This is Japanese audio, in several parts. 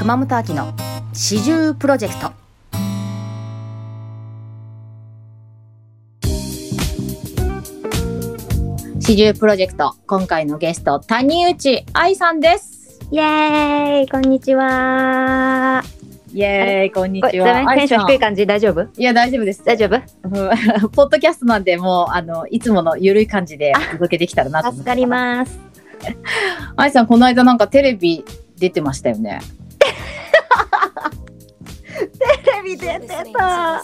熊本秋の四十プロジェクト。四十プロジェクト今回のゲスト谷内愛さんです。イエーイこんにちは。イエーイこんにちは。テンション低いか感じ？大丈夫？いや大丈夫です。大丈夫？う んポッドキャストなんでもうあのいつものゆるい感じでお届けできたらなと助かります。愛さんこの間なんかテレビ出てましたよねテレビ出てた。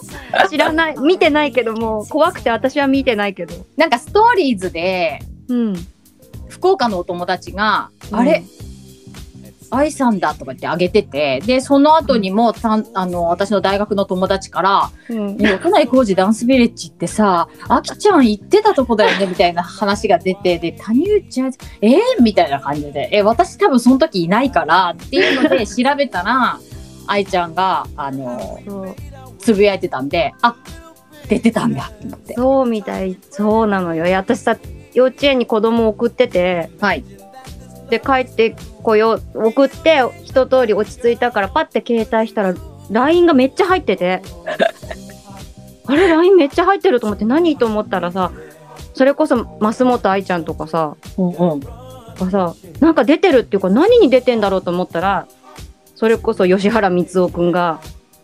知らない。見てないけどもう怖くて私は見てないけど。なんかストーリーズでうん。福岡のお友達が、あれ？愛さんだとか言ってあげてて、で、その後にも、たんあの、私の大学の友達から、うん。ね、都内工事ダンスビレッジってさ、あきちゃん行ってたとこだよね、みたいな話が出て、で、谷内ん、えー、みたいな感じで、え、私多分その時いないから、っていうので調べたら、愛ちゃんが、あの、つぶやいてたんで、あ、出てたんだ、と思って。そうみたいそうなのよ私さ幼稚園に子供送っててはい。で帰ってこよう送って一通り落ち着いたからパッて携帯したら LINE がめっちゃ入ってて あれ LINE めっちゃ入ってると思って何と思ったらさそれこそ増本愛ちゃんとかさうんうん。がさなんか出てるっていうか何に出てんだろうと思ったらそれこそ吉原光夫くんが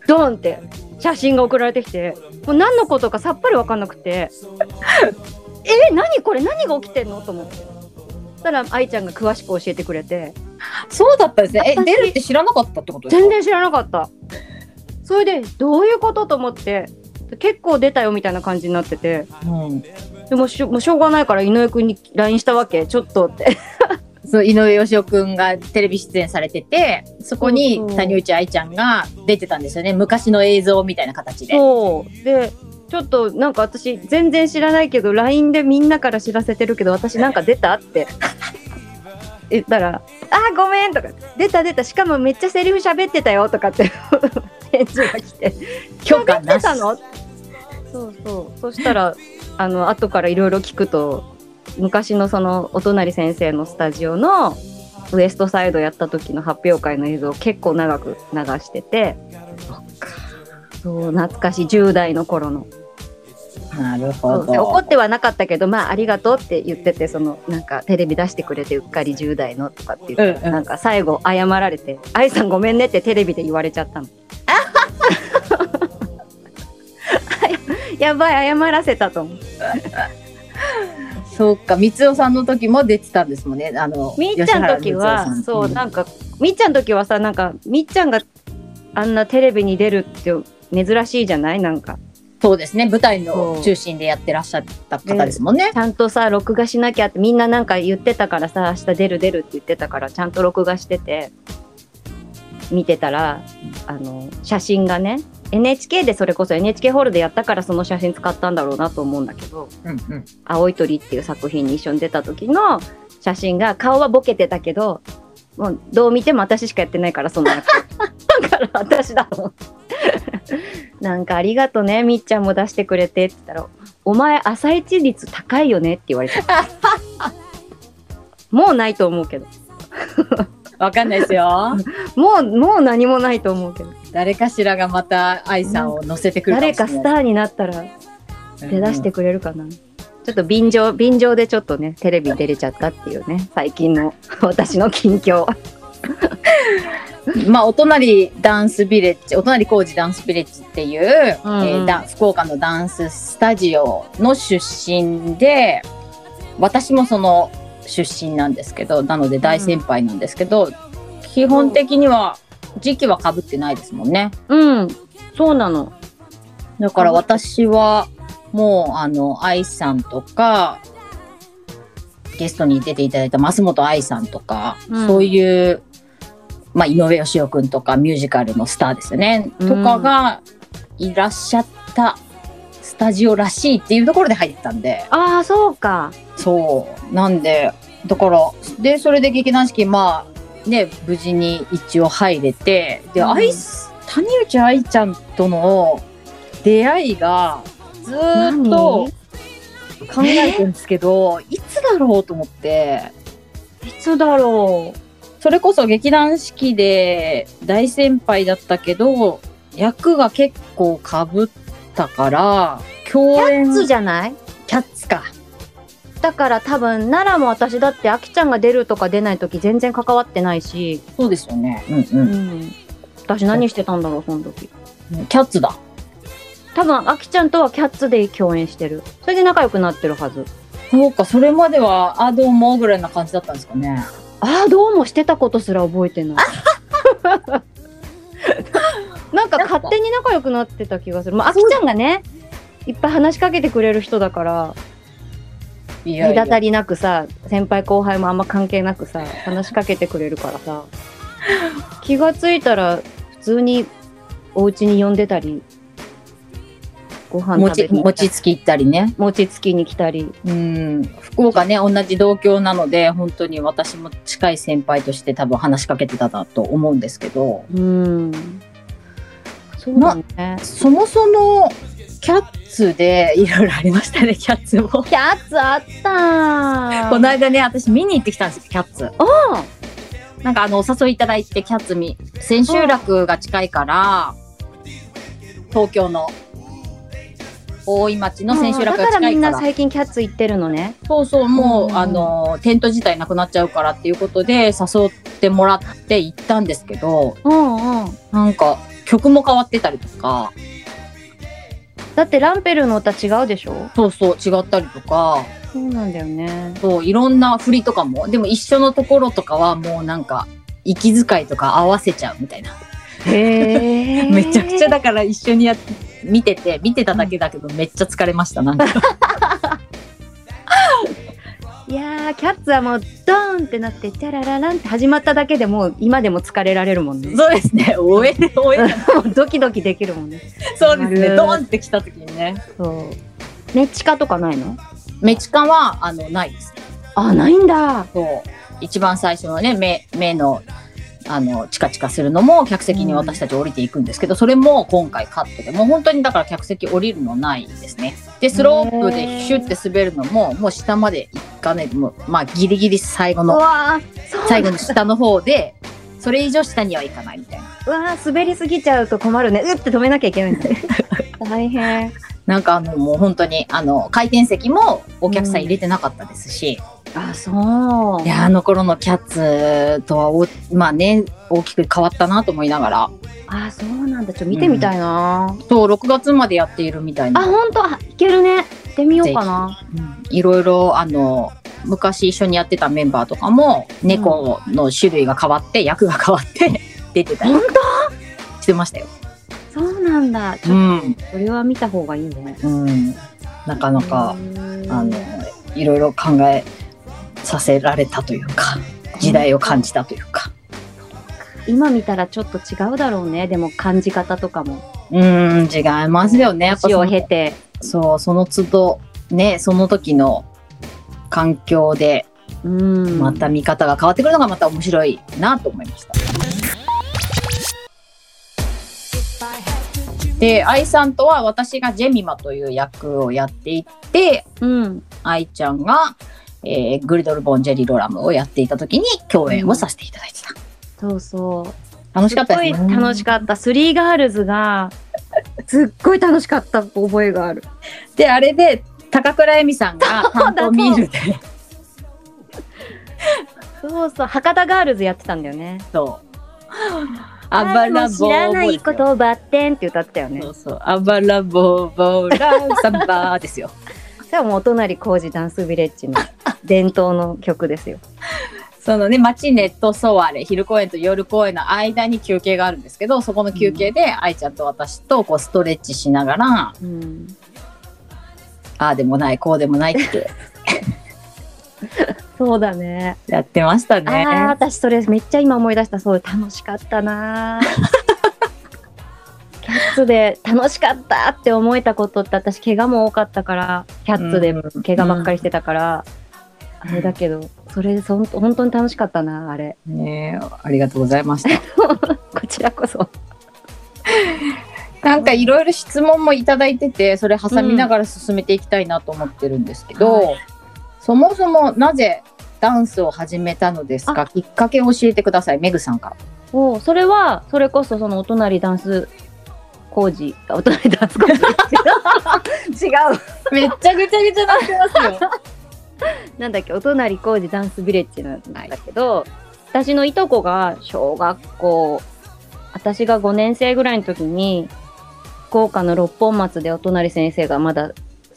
ドーンって写真が送られてきてもう何のことかさっぱり分かんなくて。え何これ？何が起きてんの？と思って。たら愛ちゃんが詳しく教えてくれて。そうだったんですね。え、私出るって知らなかったってことですか？全然知らなかった。それでどういうことと思って結構出たよみたいな感じになってて。うん。でもしょもうしょうがないから井上くんに LINE したわけ。ちょっとってそう井上芳雄くんがテレビ出演されててそこに谷内愛ちゃんが出てたんですよね。昔の映像みたいな形で。そう。でちょっとなんか私全然知らないけど LINE でみんなから知らせてるけど私なんか出たって。言ったら「あーごめん」とか「出た出た。しかもめっちゃセリフ喋ってたよ」とかって。返事が来て「許可なし。喋ってたの?」そうそう。そしたらあの後からいろいろ聞くと昔のそのお隣先生のスタジオのウエストサイドやった時の発表会の映像を結構長く流しててそう懐かしい10代の頃のなるほど。で怒ってはなかったけどまあありがとうって言っててそのなんかテレビ出してくれてうっかり10代のとかって言って、うんうんなんか最後謝られて「愛さんごめんね」ってテレビで言われちゃったの。やばい謝らせたと思う。そうか三代さんの時も出てたんですもんね。あのみっちゃんの時はそうなんかみっちゃんの時はさなんかみっちゃんがあんなテレビに出るって珍しいじゃない？なんか。そうですね。舞台の中心でやってらっしゃった方ですもんね。ちゃんとさ録画しなきゃってみんななんか言ってたからさ明日出る出るって言ってたからちゃんと録画してて見てたらあの写真がね NHK でそれこそ NHK ホールでやったからその写真使ったんだろうなと思うんだけどうんうん。「青い鳥」っていう作品に一緒に出た時の写真が顔はボケてたけどもうどう見ても私しかやってないからその役 だから私だと思ってなんかありがとねみっちゃんも出してくれてって言ったら「お前朝一率高いよね」って言われて もうないと思うけどわかんないですよ。もうもう何もないと思うけど。誰かしらがまた愛さんを乗せてくる。誰かスターになったら出だしてくれるかな、ちょっと便乗便乗でちょっとねテレビ出れちゃったっていうね。最近の 私の近況。まあ、お隣ダンスビレッジ、お隣工事ダンスビレッジっていう、うんうん。えーだ福岡のダンススタジオの出身で、私もその出身なんですけど、なので大先輩なんですけど、基本的には時期は被ってないですもんね。うん。そうなの。だから私はもう、あの、愛さんとか、ゲストに出ていただいた増本愛さんとか、うん。そういう、まあ、井上芳雄くんとかミュージカルのスターですよね、うん。とかがいらっしゃったスタジオらしいっていうところで入ってたんで、ああそうかそう。なんで、だから、で、それで劇団四季、まあ、ね、無事に一応入れて、で、うんアイス、谷内愛ちゃんとの出会いが、ずーっと考えてるんですけど、いつだろうと思って、いつだろう？それこそ劇団四季で大先輩だったけど、役が結構かぶったから、共演。キャッツじゃない？キャッツか。だから多分奈良も私だってあきちゃんが出るとか出ない時全然関わってないし、そうですよね。うんううん。ん、私何してたんだろうその時。キャッツだ。多分あきちゃんとはキャッツで共演してる。それで仲良くなってるはず。そうか、それまでは、あ、どうもぐらいな感じだったんですかね。ああどうもしてたことすら覚えてない。なんか勝手に仲良くなってた気がする。まああきちゃんがねいっぱい話しかけてくれる人だから隔たりなくさ先輩後輩もあんま関係なくさ話しかけてくれるからさ。気がついたら普通にお家に呼んでたりご飯食べ餅、に餅つき行ったりね。餅つきに来たり。うん。福岡ね、同じ同郷なので、本当に私も近い先輩として多分話しかけてたなと思うんですけど、うん。そうだね。そもそも、キャッツでいろいろありましたね、キャッツも。キャッツあったこの間ね、私見に行ってきたんですよ、キャッツ。おなんかあの、お誘いいただいて、キャッツ見、千秋楽が近いから、東京の、大井町の千秋楽がだから。みん近いから。な最近キャッツ行ってるのね。そうそう、もう、うん。あの、テント自体なくなっちゃうからっていうことで、誘ってもらって行ったんですけど、うんうん。なんか、曲も変わってたりとか、だってランペルの歌違うでしょ？そうそう、違ったりとか、そうなんだよね。そう、いろんな振りとかも、でも一緒のところとかはもうなんか、息遣いとか合わせちゃうみたいな。へえ めちゃくちゃだから一緒にやって、見てて、見てただけだけど、めっちゃ疲れました、なんか。いやーキャッツはもうドーンってなってチャララランって始まっただけでもう今でも疲れられるもんね。そうですね、おえ、おえ、もうドキドキできるもんね。そうですね、ドーンって来た時にね。そう。メチカとかないの？メチカは、あの、ないです。あないんだ。そう。一番最初のね、目、目の、あの、チカチカするのも、客席に私たち降りていくんですけど、それも今回カットで、もう本当にだから客席降りるのないですね。で、スロープでシュッて滑るのも、もう下まで行かない、もう、まあ、ギリギリ最後うの、最後の下の方で、それ以上下には行かないみたいな。うわー滑りすぎちゃうと困るね。うって止めなきゃいけないん 大変。なんかあの、もう本当に、あの、回転席もお客さん入れてなかったですし、あそう。いや、あの頃のキャッツとはお、まあね、大きく変わったなと思いながら、あそうなんだ。ちょっと見てみたいな、そう、6月までやっているみたいあな。本当。あいけるね。行ってみようかな。うん。いろいろ、あの、昔一緒にやってたメンバーとかも、猫の種類が変わって、役が変わって、出てたり。本してましたよ。当そうなんだ。ちうょっとん。それは見た方がいいね。うん。なかなか、ああの、いろいろ考えさせられたというか、時代を感じたというか。今見たらちょっと違うだろうね。でも感じ方とかも。うん、違いますよね。年を経てそう、その都度、ね、その時の環境で、うんまた見方が変わってくるのがまた面白いなと思いました。で、愛さんとは私がジェミマという役をやっていて、うん愛ちゃんが、えーグリドル・ボン・ジェリ・ロラムをやっていた時に共演をさせていただいてた。そうそう楽しかったですね。楽しかったスリーガールズがすっごい楽しかった覚えがある。で、あれで、高倉恵美さんが 担当ミールで、そうそう博多ガールズやってたんだよね。そう。あばらぼ知らないこうとバッテンって歌ってたよね。そうそう。あばらぼうぼうら サンバーですよ。それはもうお隣工事ダンスビレッジの伝統の曲ですよそのね、マチネとソワレ、昼公演と夜公演の間に休憩があるんですけど、そこの休憩で愛ちゃんと私とこうストレッチしながら、うん。ああでもない、こうでもないって。そうだね。やってましたああね。私それめっちゃ今思い出した。そう楽しかったな。キャッツで楽しかったって思えたことって私怪我も多かったからキャッツでうん。怪我ばっかりしてたから、あれだけどそれそん本当に楽しかったなあれねえありがとうございました。こちらこそ なんかいろいろ質問もいただいてて、それ挟みながら進めていきたいなと思ってるんですけど、うんはそもそもなぜダンスを始めたのですか？きっかけを教えてください。メグさんから。おそれは、それこそそのお隣ダンス工事、あお隣ダンス工事。違う。めっちゃぐちゃぐちゃなってますよ。なんだっけ、お隣工事ダンスビレッジなんだけど、私のいとこが小学校、私が5年生ぐらいの時に、福岡の六本松でお隣先生がまだ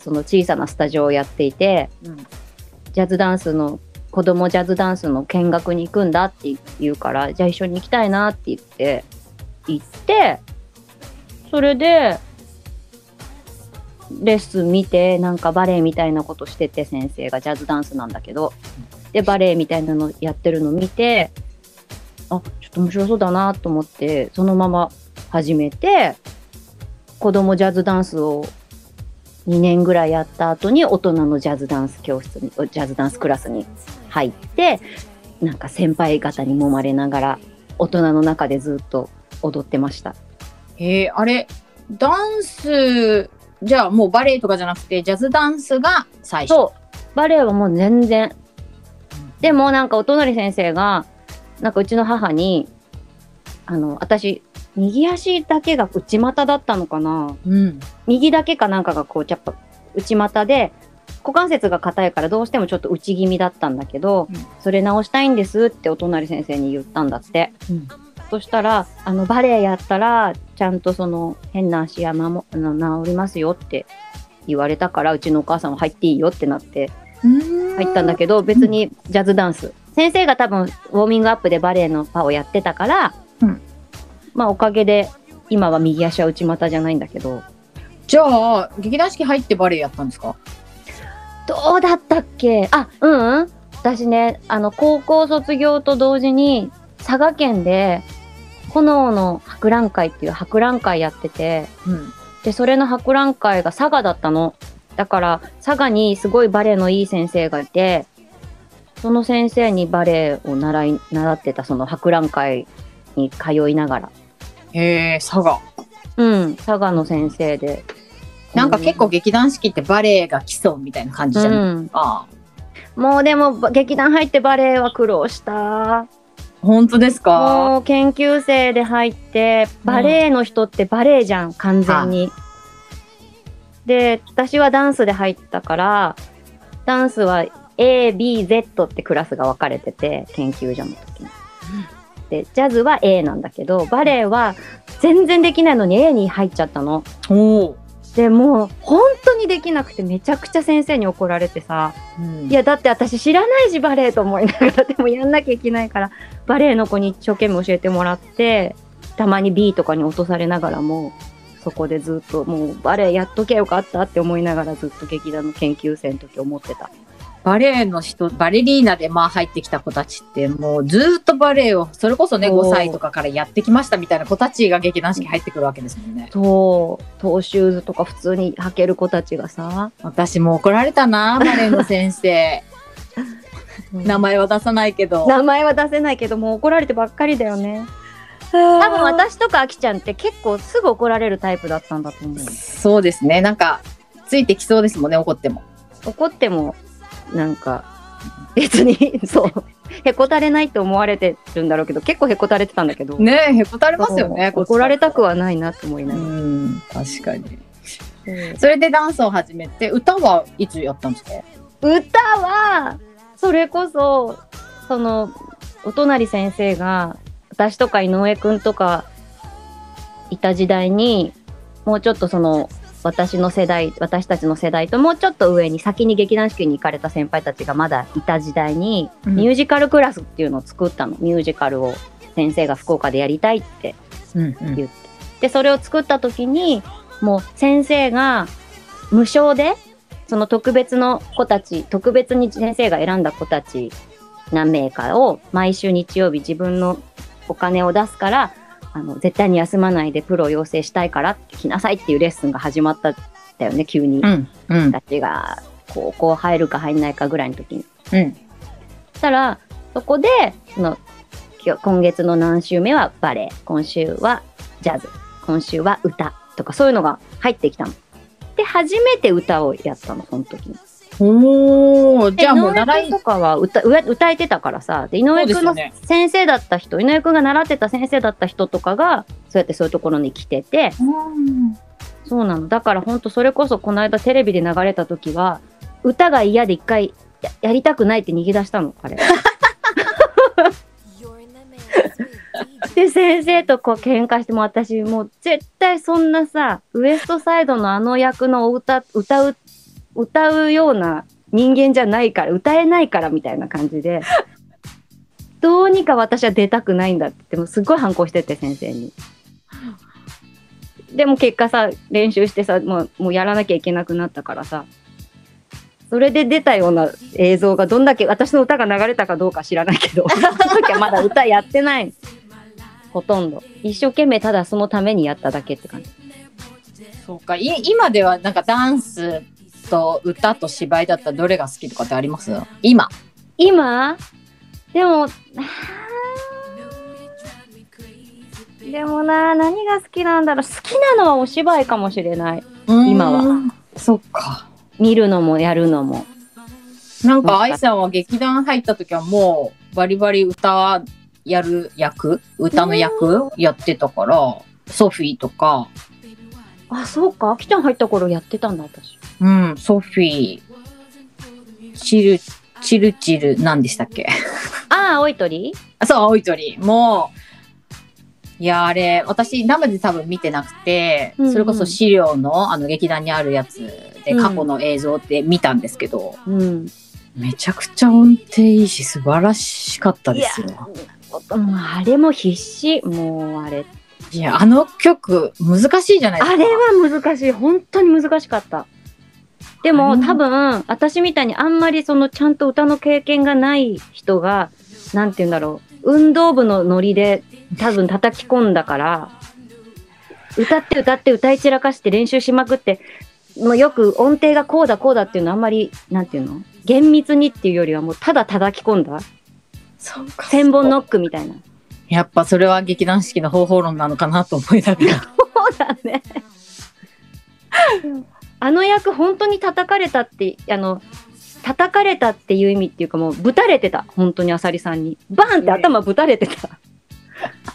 その小さなスタジオをやっていて、うん。ジャズダンスの、子供ジャズダンスの見学に行くんだって言うから、じゃあ一緒に行きたいなって言って、行って、それで、レッスン見て、なんかバレエみたいなことしてて、先生がジャズダンスなんだけど、で、バレエみたいなのやってるの見て、あ、ちょっと面白そうだなと思って、そのまま始めて、子供ジャズダンスを2年ぐらいやった後に大人のジャズダンス教室に、ジャズダンスクラスに入って、なんか先輩方に揉まれながら、大人の中でずっと踊ってました。えー、あれ、ダンス、じゃあもうバレエとかじゃなくて、ジャズダンスが最初。そう。バレエはもう全然。でもなんかお隣先生が、なんかうちの母に、あの、私、右足だけが内股だったのかなうん。右だけかなんかがこう、やっぱ内股で、股関節が硬いからどうしてもちょっと内気味だったんだけど、うんそれ直したいんですってお隣先生に言ったんだって。うんそしたら、あの、バレエやったら、ちゃんとその、変な足やまも、あの治りますよって言われたから、うちのお母さんも入っていいよってなって、入ったんだけど、別にジャズダンス。先生が多分、ウォーミングアップでバレエのパをやってたから、うん。まあ、おかげで、今は右足は内股じゃないんだけど、じゃあ、劇団四季入ってバレエやったんですか？どうだったっけ？あ、うん、うん。私ね、あの、高校卒業と同時に、佐賀県で、炎の博覧会っていう博覧会やってて、うん。で、それの博覧会が佐賀だったの。だから、佐賀にすごいバレエのいい先生がいて、その先生にバレエを習い、習ってたその博覧会に通いながら。へえ、佐賀。うん、佐賀の先生で。なんか結構劇団四季ってバレエが基礎みたいな感じじゃない、うん。ああ。もうでも、ば劇団入ってバレエは苦労した。本当ですか？もう研究生で入って、バレエの人ってバレエじゃん、完全に。で、私はダンスで入ったから、ダンスは A、B、Z ってクラスが分かれてて、研究所の時に。で、ジャズは A なんだけど、バレエは全然できないのに A に入っちゃったの。で、もう本当にできなくてめちゃくちゃ先生に怒られてさ、うんいや、だって私知らないし、バレエと思いながら、でもやんなきゃいけないから、バレエの子に一生懸命教えてもらって、たまに B とかに落とされながらも、そこでずっと、もうバレエやっときゃよかったって思いながらずっと劇団の研究生の時思ってた。バレエの人、バレリーナでまあ入ってきた子たちってもうずっとバレエを、それこそね、そう5歳とかからやってきましたみたいな子たちが劇団四季入ってくるわけですもんね。そう、トーシューズとか普通に履ける子たちがさ、私も怒られたな、バレエの先生。名前は出さないけど。名前は出せないけど、もう怒られてばっかりだよね。多分私とかあきちゃんって結構すぐ怒られるタイプだったんだと思う。そうですね。なんか、ついてきそうですもんね、怒っても。怒ってもなんか別に そうへこたれないって思われてるんだろうけど結構へこたれてたんだけど、ねえ、へこたれますよね。怒られたくは。はないなって思いうながら、ん、確かに。それでダンスを始めて、歌はいつやったんですか？歌はそれこそそのお隣先生が私とか井上くんとかいた時代にもうちょっとその私の世代私たちの世代ともうちょっと上に先に劇団四季に行かれた先輩たちがまだいた時代に、うん。ミュージカルクラスっていうのを作ったの。ミュージカルを先生が福岡でやりたいってうんうん。言って。でそれを作った時にもう先生が無償でその特別の子たち特別に先生が選んだ子たち何名かを毎週日曜日自分のお金を出すからあの絶対に休まないでプロを養成したいから来なさいっていうレッスンが始まったんだよね急に。うん。うん。たちが高校入るか入んないかぐらいの時に。うん。そしたらそこでその今月の何週目はバレエ今週はジャズ今週は歌とかそういうのが入ってきたの。で初めて歌をやったのその時に。おー、じゃあもう習い。君とかは歌歌歌えてたからさ。で井上君のそうですよね。先生だった人、井上君が習ってた先生だった人とかがそうやってそういうところに来てて。そうなの。だから本当それこそこの間テレビで流れた時は歌が嫌で一回ややりたくないって逃げ出したの彼 で先生とこう喧嘩しても私もう絶対そんなさウエストサイドのあの役のお歌歌う歌うような人間じゃないから歌えないからみたいな感じでどうにか私は出たくないんだって言ってもすっごい反抗してて先生に。でも結果さ練習してさもうもうやらなきゃいけなくなったからさそれで出たような映像がどんだけ私の歌が流れたかどうか知らないけど その時はまだ歌やってないほとんど一生懸命ただそのためにやっただけって感じそうか。い今ではなんかダンスと歌と芝居だったらどれが好きとかってあります？今。今？でもでもな何が好きなんだろう。好きなのはお芝居かもしれない。今は。は。そっか。見るのもやるのも。なんか愛さんは劇団入った時はもうバリバリ歌やる役？歌の役？やってたから、ソフィーとか、あそうか。あきちゃん入った頃やってたんだ私。うん、ソフィー、チル、チルチル、何でしたっけ？ああ青い鳥？あそう、青い鳥。もう、いや、あれ、私、生で多分見てなくて、うんうん。それこそ資料の、あの、劇団にあるやつで、うん。過去の映像って見たんですけど、うん。めちゃくちゃ音程いいし、素晴らしかったですよ。あれも必死。もうあれいや、あの曲、難しいじゃないですか。あれは難しい。本当に難しかった。でもうん多分私みたいにあんまりそのちゃんと歌の経験がない人がなんて言うんだろう。運動部のノリで多分叩き込んだから歌って歌って歌い散らかして練習しまくってもうよく音程がこうだこうだっていうのあんまりなんていうの？厳密にっていうよりはもうただ叩き込んだ。そうか。千本ノックみたいなやっぱそれは劇団四季の方法論なのかなと思いながら。そうだね。あの役本当に叩かれたってあの叩かれたっていう意味っていうかもうぶたれてた本当にあさりさんにバーンって頭ぶたれてた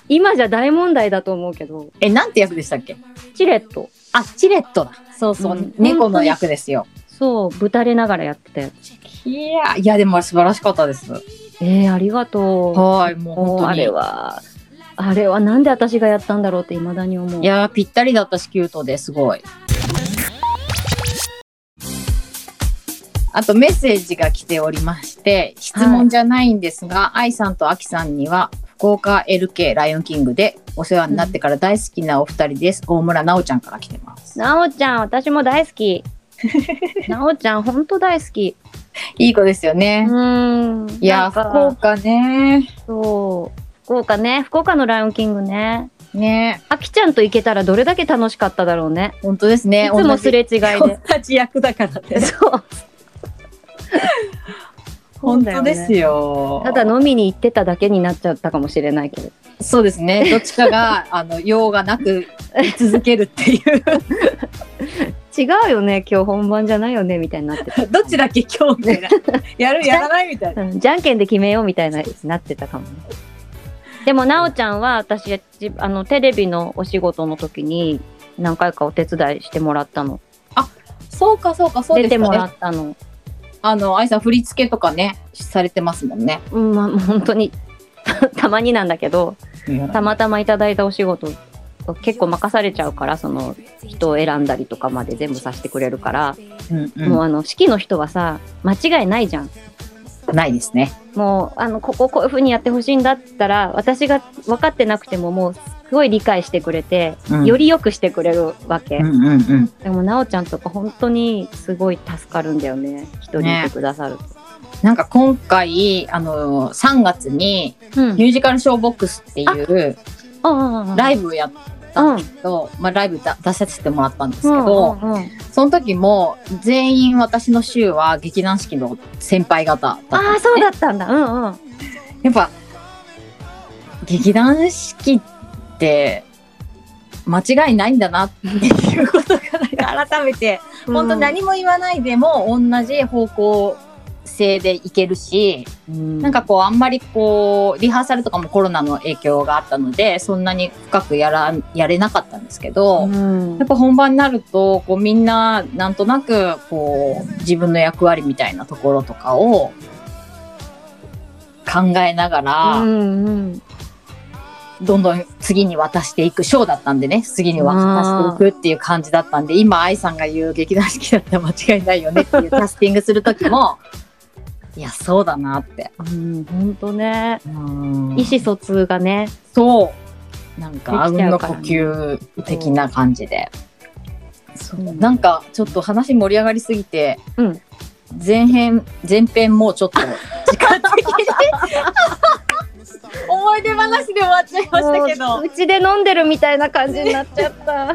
今じゃ大問題だと思うけどえ、なんて役でしたっけ？チレットあ、チレットだ。そうそう、うん猫の役ですよ。そうぶたれながらやってたやついや、いや、でも素晴らしかったです。えー、ありがとうはい、もうあ。れはあれはなんで私がやったんだろうって未だに思ういやー、ぴったりだったし、キュートですごい。あとメッセージが来ておりまして、質問じゃないんですが、愛さんとアキさんには、福岡 LK ライオンキングでお世話になってから大好きなお二人です。大村奈緒ちゃんから来てます。なおちゃん私も大好き なおちゃん本当大好き いい子ですよね。うんいや福岡ね。そう。福岡ね。福岡のライオンキングね。ねあきちゃんと行けたらどれだけ楽しかっただろうね。本当ですね。いつもすれ違いで。同じ役だからね。そう。本当ですよ。ただ飲みに行ってただけになっちゃったかもしれないけど。そうですね。どっちかが、あの、用がなく居続けるっていう。違うよね。今日本番じゃないよね。みたいになってた。どっちだっけ今日みたいな。やるやらないみたいな。うんじゃんけんで決めようみたいななってたかもね。でも、なおちゃんは私、じあの、テレビのお仕事の時に何回かお手伝いしてもらったの。そうかそうかそうですか、ね。出てもらったの。あの、愛さん振り付けとかね、されてますもんね。うん、まあ、本当に たまになんだけど、たまたまいただいたお仕事結構任されちゃうからその人を選んだりとかまで全部させてくれるから、うんうん。もうあの式の人はさ間違いないじゃん。ないですね。もうあのこここういう風にやってほしいんだったら私が分かってなくてももうすごい理解してくれて、うん。より良くしてくれるわけ、うんうんうん。でもなおちゃんとか本当にすごい助かるんだよね。一人いてくださると、なんか今回、あの、3月にうん。ミュージカルショーボックスっていうライブをやったんですけど、まあライブだ出させてもらったんですけど、うんうんうん。その時も全員私の週は劇団四季の先輩方だったんですね。ああそうだったんだ。うんうん。やっぱ劇団四季って間違いないんだなっていうことが 改めて、本当何も言わないでも同じ方向性でいけるし、うん。なんかこうあんまりこうリハーサルとかもコロナの影響があったのでそんなに深くやらやれなかったんですけど、うん。やっぱ本番になるとこうみんななんとなくこう自分の役割みたいなところとかを考えながら、うんうん。どんどん次に渡していくショーだったんでね次に渡していくっていう感じだったんで今愛さんが言う劇団四季だったら間違いないよねっていうキャスティングする時もいやそうだなって。うん、本当ね。うん意思疎通がね。そう。なんか、あうんの呼ね吸的な感じで。そうなんか、ちょっと話盛り上がりすぎて、うん前編、前編もちょっと、時間的に思い出話で終わっちゃいましたけどもう、うちで飲んでるみたいな感じになっちゃった。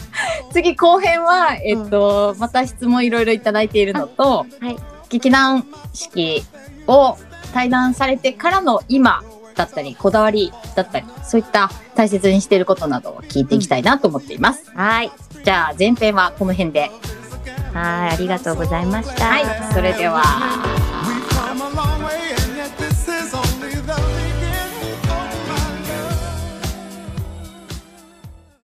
次後編は、えっと、また質問いろいろいただいているのと、はい劇団四季を対談されてからの今だったり、こだわりだったり、そういった大切にしていることなどを聞いていきたいなと思っています。はい。じゃあ前編はこの辺で。はい、ありがとうございました。はい、それでは。